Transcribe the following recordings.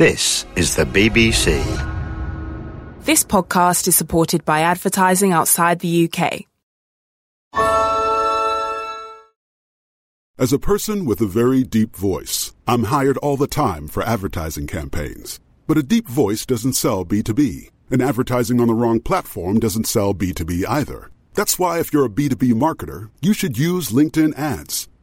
This is the BBC. This podcast is supported by advertising outside the UK. As a person with a very deep voice, I'm hired all the time for advertising campaigns. But a deep voice doesn't sell B2B, and advertising on the wrong platform doesn't sell B2B either. That's why, if you're a B2B marketer, you should use LinkedIn ads.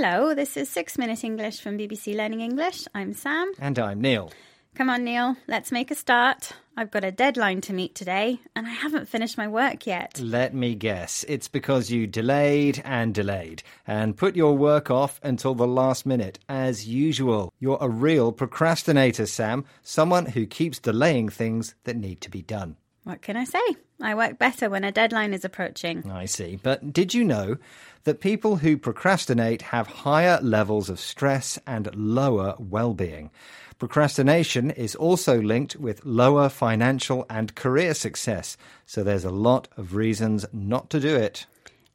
Hello, this is Six Minute English from BBC Learning English. I'm Sam. And I'm Neil. Come on, Neil, let's make a start. I've got a deadline to meet today, and I haven't finished my work yet. Let me guess. It's because you delayed and delayed and put your work off until the last minute, as usual. You're a real procrastinator, Sam. Someone who keeps delaying things that need to be done. What can I say? I work better when a deadline is approaching. I see. But did you know that people who procrastinate have higher levels of stress and lower well being? Procrastination is also linked with lower financial and career success, so there's a lot of reasons not to do it.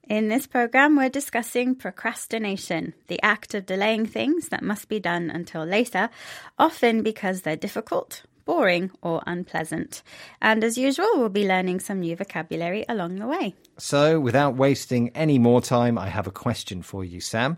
In this program, we're discussing procrastination, the act of delaying things that must be done until later, often because they're difficult, boring, or unpleasant. And as usual, we'll be learning some new vocabulary along the way. So, without wasting any more time, I have a question for you, Sam.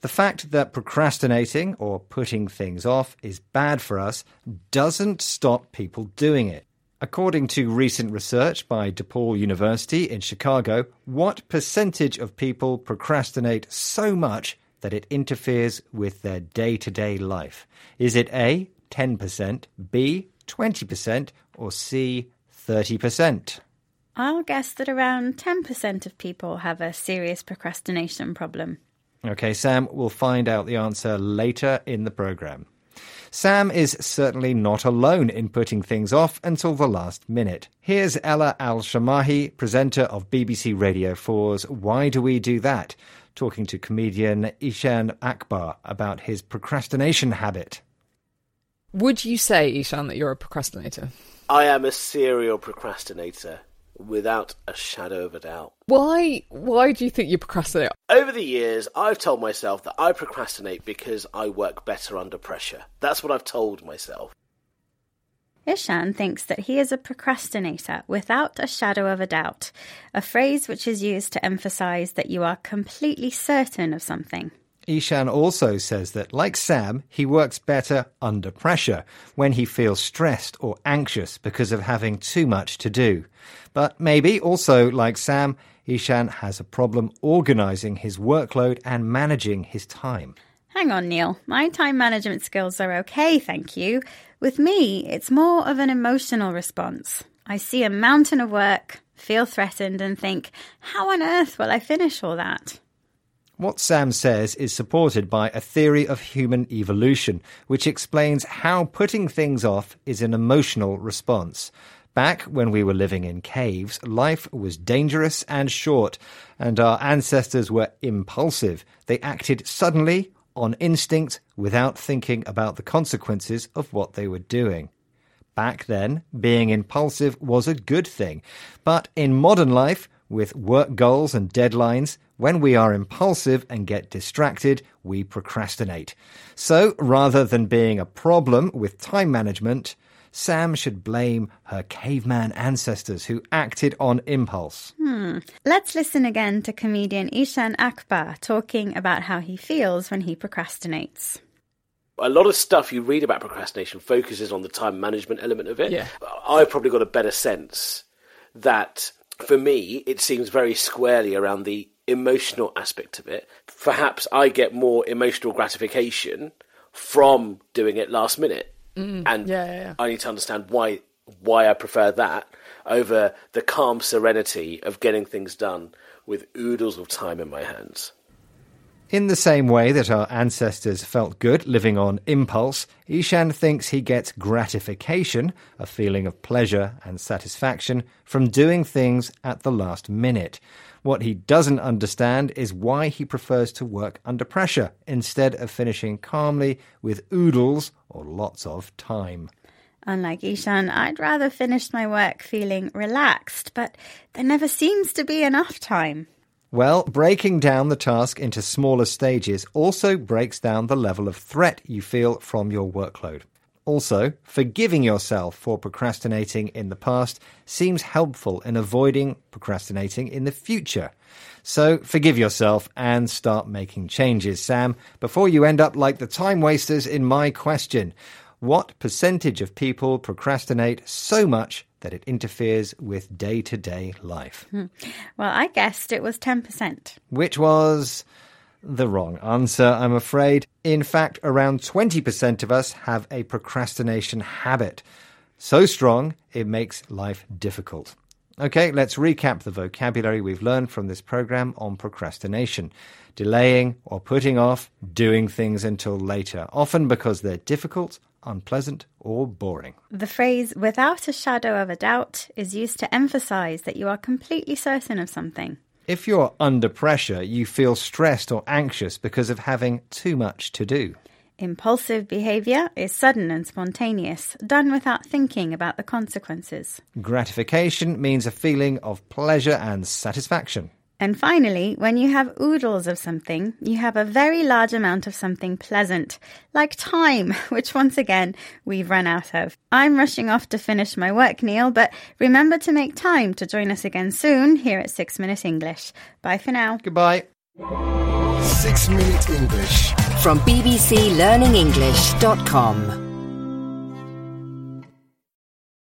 The fact that procrastinating or putting things off is bad for us doesn't stop people doing it. According to recent research by DePaul University in Chicago, what percentage of people procrastinate so much that it interferes with their day to day life? Is it A, 10%, B, 20%, or C, 30%? I'll guess that around 10% of people have a serious procrastination problem. Okay, Sam, we'll find out the answer later in the programme. Sam is certainly not alone in putting things off until the last minute. Here's Ella Al Shamahi, presenter of BBC Radio 4's Why Do We Do That, talking to comedian Ishaan Akbar about his procrastination habit. Would you say, Ishaan, that you're a procrastinator? I am a serial procrastinator without a shadow of a doubt. Why? Why do you think you procrastinate? Over the years, I've told myself that I procrastinate because I work better under pressure. That's what I've told myself. Ishaan thinks that he is a procrastinator without a shadow of a doubt, a phrase which is used to emphasize that you are completely certain of something. Ishaan also says that, like Sam, he works better under pressure when he feels stressed or anxious because of having too much to do. But maybe also, like Sam, Ishaan has a problem organizing his workload and managing his time. Hang on, Neil. My time management skills are okay, thank you. With me, it's more of an emotional response. I see a mountain of work, feel threatened, and think, how on earth will I finish all that? What Sam says is supported by a theory of human evolution, which explains how putting things off is an emotional response. Back when we were living in caves, life was dangerous and short, and our ancestors were impulsive. They acted suddenly, on instinct, without thinking about the consequences of what they were doing. Back then, being impulsive was a good thing. But in modern life, with work goals and deadlines, when we are impulsive and get distracted, we procrastinate. So, rather than being a problem with time management, Sam should blame her caveman ancestors who acted on impulse. Hmm. Let's listen again to comedian Ishaan Akbar talking about how he feels when he procrastinates. a lot of stuff you read about procrastination focuses on the time management element of it. Yeah. I've probably got a better sense that for me, it seems very squarely around the emotional aspect of it. Perhaps I get more emotional gratification from doing it last minute. and Mm. yeah, yeah, yeah. I need to understand why why I prefer that over the calm serenity of getting things done with oodles of time in my hands. In the same way that our ancestors felt good living on impulse, Ishaan thinks he gets gratification, a feeling of pleasure and satisfaction, from doing things at the last minute. What he doesn't understand is why he prefers to work under pressure instead of finishing calmly with oodles or lots of time. Unlike Ishaan, I'd rather finish my work feeling relaxed, but there never seems to be enough time. Well, breaking down the task into smaller stages also breaks down the level of threat you feel from your workload. Also, forgiving yourself for procrastinating in the past seems helpful in avoiding procrastinating in the future. So, forgive yourself and start making changes, Sam, before you end up like the time wasters in my question. What percentage of people procrastinate so much that it interferes with day to day life? Hmm. Well, I guessed it was 10%. which was the wrong answer, I'm afraid. In fact, around 20% of us have a procrastination habit. So strong, it makes life difficult. Okay, let's recap the vocabulary we've learned from this program on procrastination. Delaying or putting off doing things until later, often because they're difficult, unpleasant, or boring. The phrase without a shadow of a doubt is used to emphasize that you are completely certain of something. If you're under pressure, you feel stressed or anxious because of having too much to do. Impulsive behavior is sudden and spontaneous, done without thinking about the consequences. Gratification means a feeling of pleasure and satisfaction. And finally, when you have oodles of something, you have a very large amount of something pleasant, like time, which once again we've run out of. I'm rushing off to finish my work, Neil, but remember to make time to join us again soon here at 6 Minute English. Bye for now. Goodbye. Six Minute English. From bbclearningenglish.com.